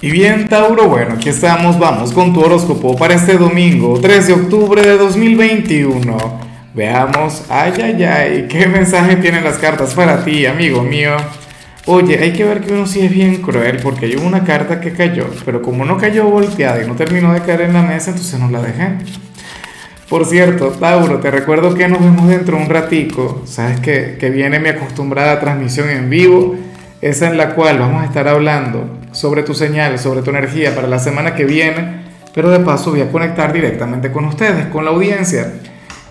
Y bien, Tauro, bueno, aquí estamos, vamos con tu horóscopo para este domingo, 3 de octubre de 2021. Veamos, ay, ay, ay, qué mensaje tienen las cartas para ti, amigo mío. Oye, hay que ver que uno sí es bien cruel porque hay una carta que cayó, pero como no cayó volteada y no terminó de caer en la mesa, entonces no la dejé. Por cierto, Tauro, te recuerdo que nos vemos dentro de un ratico. Sabes que, que viene mi acostumbrada transmisión en vivo, esa en la cual vamos a estar hablando sobre tu señal, sobre tu energía para la semana que viene, pero de paso voy a conectar directamente con ustedes, con la audiencia,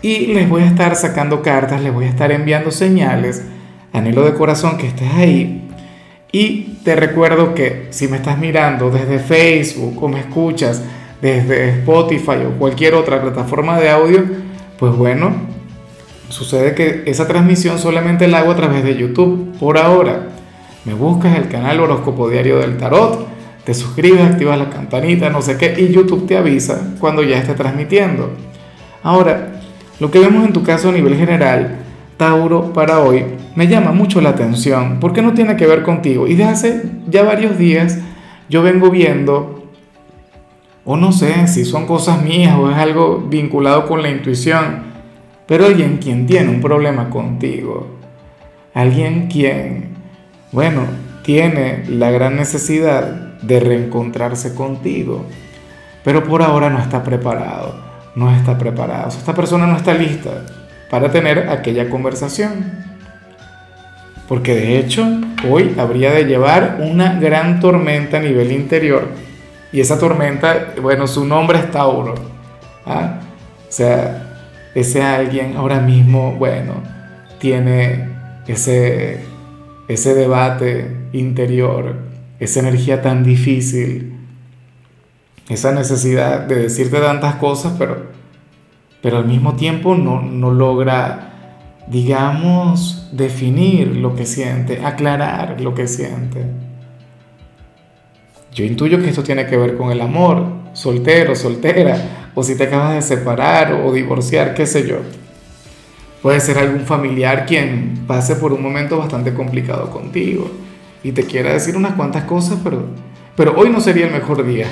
y les voy a estar sacando cartas, les voy a estar enviando señales, anhelo de corazón que estés ahí, y te recuerdo que si me estás mirando desde Facebook o me escuchas desde Spotify o cualquier otra plataforma de audio, pues bueno, sucede que esa transmisión solamente la hago a través de YouTube por ahora me buscas el canal Horóscopo Diario del Tarot, te suscribes, activas la campanita, no sé qué, y YouTube te avisa cuando ya esté transmitiendo. Ahora, lo que vemos en tu caso a nivel general, Tauro, para hoy, me llama mucho la atención, porque no tiene que ver contigo. Y desde hace ya varios días yo vengo viendo, o no sé si son cosas mías o es algo vinculado con la intuición, pero alguien quien tiene un problema contigo, alguien quien bueno, tiene la gran necesidad de reencontrarse contigo, pero por ahora no está preparado, no está preparado. Esta persona no está lista para tener aquella conversación. Porque de hecho, hoy habría de llevar una gran tormenta a nivel interior. Y esa tormenta, bueno, su nombre es Tauro. ¿ah? O sea, ese alguien ahora mismo, bueno, tiene ese ese debate interior, esa energía tan difícil, esa necesidad de decirte tantas cosas, pero, pero al mismo tiempo no, no logra, digamos, definir lo que siente, aclarar lo que siente. Yo intuyo que esto tiene que ver con el amor, soltero, soltera, o si te acabas de separar o divorciar, qué sé yo. Puede ser algún familiar quien pase por un momento bastante complicado contigo y te quiera decir unas cuantas cosas, pero, pero hoy no sería el mejor día.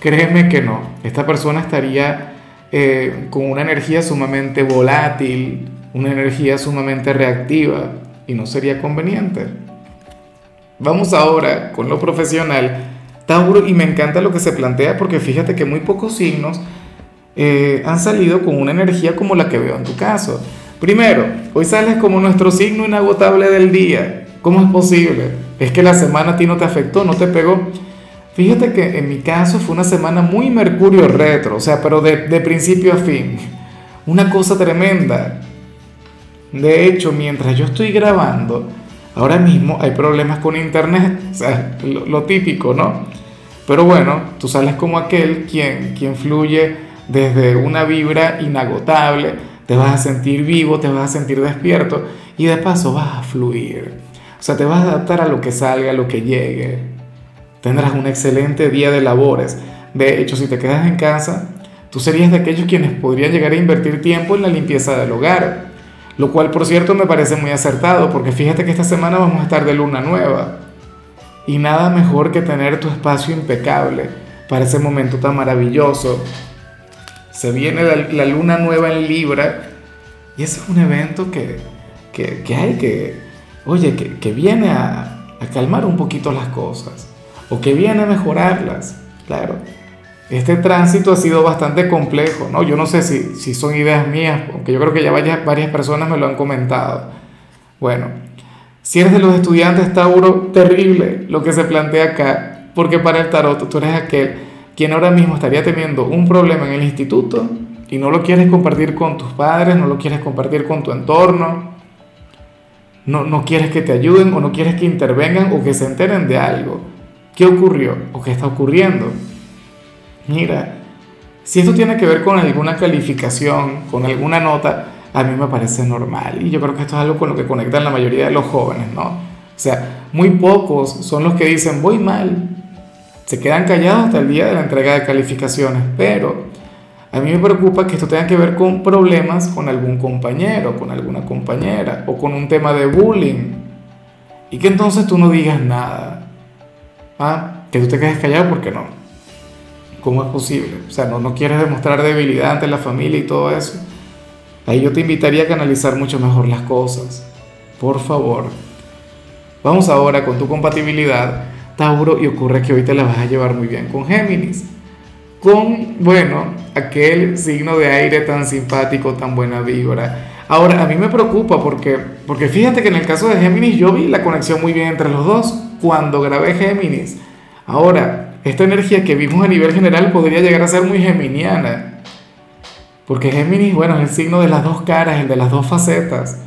Créeme que no. Esta persona estaría eh, con una energía sumamente volátil, una energía sumamente reactiva y no sería conveniente. Vamos ahora con lo profesional. Tauro, y me encanta lo que se plantea porque fíjate que muy pocos signos eh, han salido con una energía como la que veo en tu caso. Primero, hoy sales como nuestro signo inagotable del día. ¿Cómo es posible? Es que la semana a ti no te afectó, no te pegó. Fíjate que en mi caso fue una semana muy Mercurio retro, o sea, pero de, principio a fin. Una cosa tremenda. De hecho, mientras yo estoy grabando, ahora mismo hay problemas con internet, o sea, lo, típico, ¿no? Pero bueno, tú sales como aquel quien, quien fluye desde una vibra inagotable te vas a sentir vivo, te vas a sentir despierto y de paso vas a fluir. O sea, te vas a adaptar a lo que salga, a lo que llegue. Tendrás un excelente día de labores. De hecho, si te quedas en casa, tú serías de aquellos quienes podrían llegar a invertir tiempo en la limpieza del hogar. Lo cual, por cierto, me parece muy acertado, porque fíjate que esta semana vamos a estar de luna nueva. Y nada mejor que tener tu espacio impecable para ese momento tan maravilloso se viene la, luna nueva en Libra y ese es un evento que, hay que, oye, que, viene a, calmar un poquito las cosas o que viene a mejorarlas, claro. Este tránsito ha sido bastante complejo, ¿no? Yo no sé si, si son ideas mías, aunque yo creo que ya varias, varias personas me lo han comentado. Bueno, si eres de los estudiantes Tauro, terrible lo que se plantea acá, porque para el tarot tú eres aquel quien ahora mismo estaría teniendo un problema en el instituto y no lo quieres compartir con tus padres, no lo quieres compartir con tu entorno, no, no quieres que te ayuden o no quieres que intervengan o que se enteren de algo. ¿Qué ocurrió o qué está ocurriendo? Mira, si esto tiene que ver con alguna calificación, con alguna nota, a mí me parece normal. Y yo creo que esto es algo con lo que conectan la mayoría de los jóvenes, ¿no? O sea, muy pocos son los que dicen, voy mal, se quedan callados hasta el día de la entrega de calificaciones, pero a mí me preocupa que esto tenga que ver con problemas con algún compañero, con alguna compañera o con un tema de bullying y que entonces tú no digas nada. ¿Ah? que tú te quedes callado porque no. ¿Cómo es posible? O sea, no, no quieres demostrar debilidad ante la familia y todo eso. Ahí yo te invitaría a canalizar mucho mejor las cosas. Por favor. Vamos ahora con tu compatibilidad, Tauro, y ocurre que hoy te la vas a llevar muy bien con Géminis. Con, bueno, aquel signo de aire tan simpático, tan buena vibra. Ahora, a mí me preocupa porque, porque fíjate que en el caso de Géminis yo vi la conexión muy bien entre los dos cuando grabé Géminis. Ahora, esta energía que vimos a nivel general podría llegar a ser muy geminiana. Porque Géminis, bueno, es el signo de las dos caras, el de las dos facetas.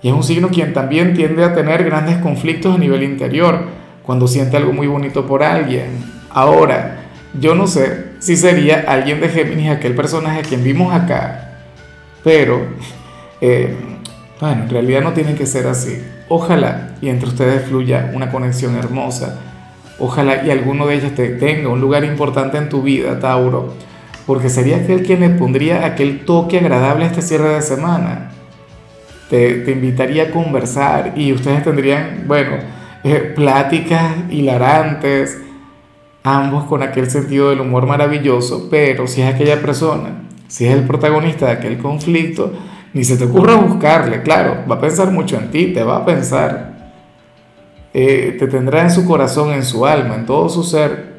Y es un signo quien también tiende a tener grandes conflictos a nivel interior, cuando siente algo muy bonito por alguien. Ahora, yo no sé si sería alguien de Géminis aquel personaje a quien vimos acá, pero, eh, bueno, en realidad no tiene que ser así. Ojalá y entre ustedes fluya una conexión hermosa Ojalá y alguno de ellos te tenga un lugar importante en tu vida, Tauro, porque sería aquel quien le pondría aquel toque agradable a este cierre de semana. Te, te invitaría a conversar y ustedes tendrían, bueno, eh, pláticas hilarantes, ambos con aquel sentido del humor maravilloso, pero si es aquella persona, si es el protagonista de aquel conflicto, ni se te ocurra buscarle, claro, va a pensar mucho en ti, te va a pensar, eh, te tendrá en su corazón, en su alma, en todo su ser.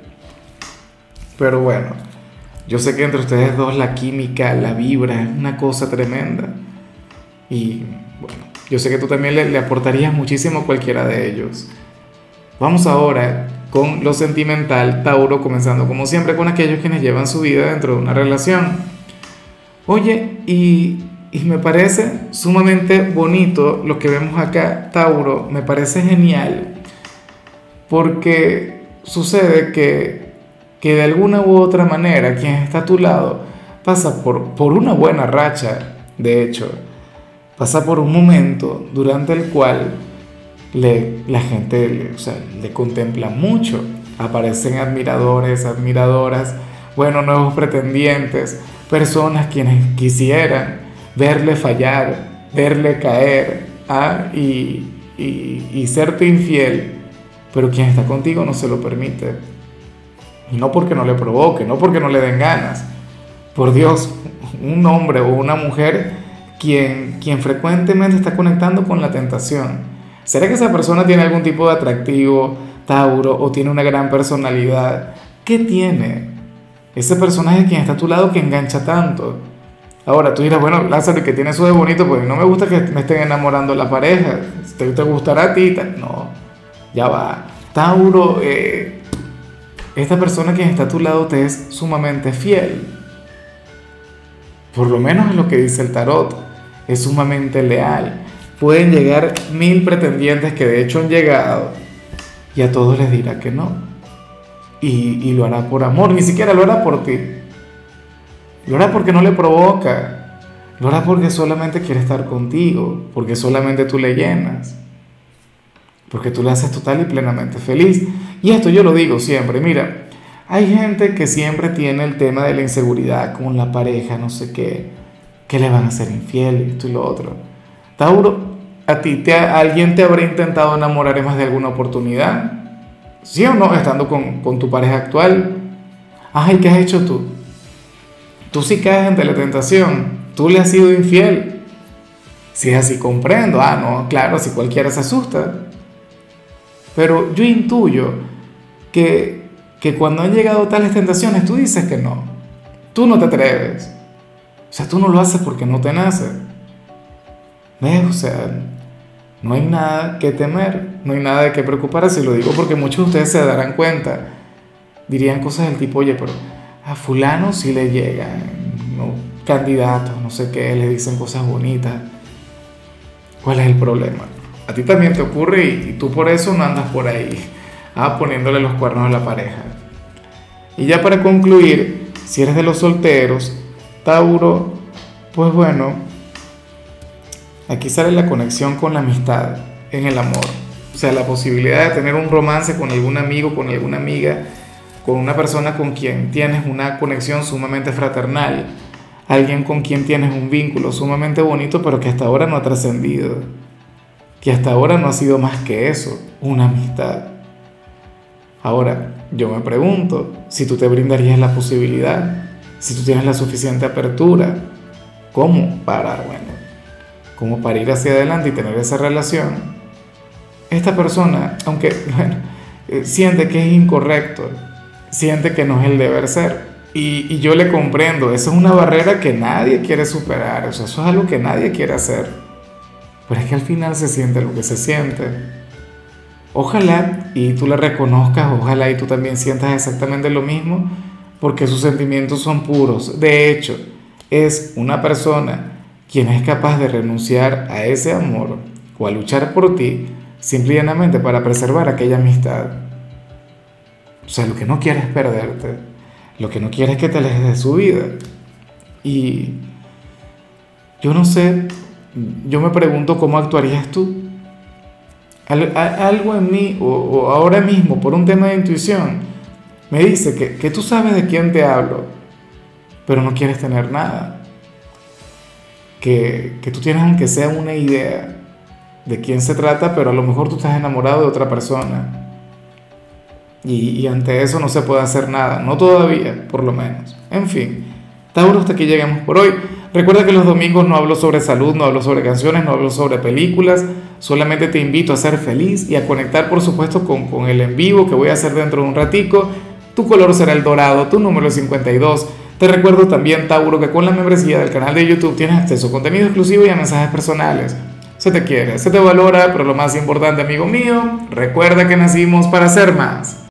Pero bueno, yo sé que entre ustedes dos la química, la vibra, es una cosa tremenda. Y yo sé que tú también le, le aportarías muchísimo a cualquiera de ellos. Vamos ahora con lo sentimental, Tauro, comenzando como siempre con aquellos quienes llevan su vida dentro de una relación. Oye, y y me parece sumamente bonito lo que vemos acá, Tauro, me parece genial, porque sucede que, que de alguna u otra manera quien está a tu lado pasa por, por una buena racha, de hecho, pasa por un momento durante el cual la gente le, o sea, le contempla mucho, aparecen admiradores, admiradoras, bueno, nuevos pretendientes, personas quienes quisieran verle fallar, verle caer ¿ah? y, y, y serte infiel, pero quien está contigo no se lo permite. Y no porque no le provoque, no porque no le den ganas. Por Dios, un hombre o una mujer quien, quien frecuentemente está conectando con la tentación. ¿Será que esa persona tiene algún tipo de atractivo, Tauro, o tiene una gran personalidad? ¿Qué tiene? Ese personaje quien está a tu lado que engancha tanto. Ahora tú dirás, bueno, Lázaro, que tiene eso de bonito, pues no me gusta que me estén enamorando la pareja. ¿Te, gustará a ti? No, ya va. Tauro, eh, esta persona que está a tu lado te es sumamente fiel. Por lo menos en lo que dice el tarot. Es sumamente leal. Pueden llegar mil pretendientes que de hecho han llegado y a todos les dirá que no. Y, y lo hará por amor, ni siquiera lo hará por ti lo hará porque no le provoca. Lo hará porque solamente quiere estar contigo, porque solamente tú le llenas, porque tú le haces total y plenamente feliz. Y esto yo lo digo siempre, mira, hay gente que siempre tiene el tema de la inseguridad con la pareja, no sé qué, que le van a ser infiel, esto y lo otro. Tauro, ¿a ti te, alguien te habrá intentado enamorar en más de alguna oportunidad? ¿Sí o no? Estando con, con tu pareja actual. Ay, ¿qué has hecho tú? Tú sí caes ante la tentación, tú le has sido infiel. Si es así, comprendo. Ah, no, claro, si cualquiera se asusta. Pero yo intuyo que, que cuando han llegado tales tentaciones, tú dices que no. Tú no te atreves. O sea, tú no lo haces porque no te nace. ¿Ves? O sea, no hay nada que temer, no hay nada de qué preocuparse. Lo digo porque muchos de ustedes se darán cuenta. Dirían cosas del tipo, oye, pero a fulano si le llegan ¿no? candidatos, no sé qué, le dicen cosas bonitas. ¿Cuál es el problema? A ti también te ocurre y, tú por eso no andas por ahí, ah, poniéndole los cuernos a la pareja. Y ya para concluir, si eres de los solteros, Tauro, pues bueno, aquí sale la conexión con la amistad en el amor. O sea, la posibilidad de tener un romance con algún amigo, con alguna amiga, con una persona con quien tienes una conexión sumamente fraternal, alguien con quien tienes un vínculo sumamente bonito, pero que hasta ahora no ha trascendido, que hasta ahora no ha sido más que eso, una amistad. Ahora, yo me pregunto si tú te brindarías la posibilidad, si tú tienes la suficiente apertura, ¿cómo para, bueno, cómo para ir hacia adelante y tener esa relación? Esta persona, aunque, bueno, eh, siente que es incorrecto, siente que no es el deber ser. Y, yo le comprendo, esa es una barrera que nadie quiere superar, o sea, eso es algo que nadie quiere hacer. Pero es que al final se siente lo que se siente. Ojalá y tú la reconozcas, ojalá y tú también sientas exactamente lo mismo, porque sus sentimientos son puros. De hecho, es una persona quien es capaz de renunciar a ese amor o a luchar por ti simplemente para preservar aquella amistad. O sea, lo que no quiere es perderte, lo que no quiere es que te alejes de su vida. Y yo no sé, yo me pregunto cómo actuarías tú algo en mí, o, ahora mismo, por un tema de intuición, me dice que, que tú sabes de quién te hablo, pero no quieres tener nada. Que, que tú tienes aunque sea una idea de quién se trata, pero a lo mejor tú estás enamorado de otra persona. Y, y, ante eso no se puede hacer nada, no todavía, por lo menos. En fin, Tauro, hasta aquí llegamos por hoy. Recuerda que los domingos no hablo sobre salud, no hablo sobre canciones, no hablo sobre películas. Solamente te invito a ser feliz y a conectar, por supuesto, con, con el en vivo que voy a hacer dentro de un ratico. Tu color será el dorado, tu número es 52. Te recuerdo también, Tauro, que con la membresía del canal de YouTube tienes acceso a contenido exclusivo y a mensajes personales. Se te quiere, se te valora, pero lo más importante, amigo mío, recuerda que nacimos para ser más.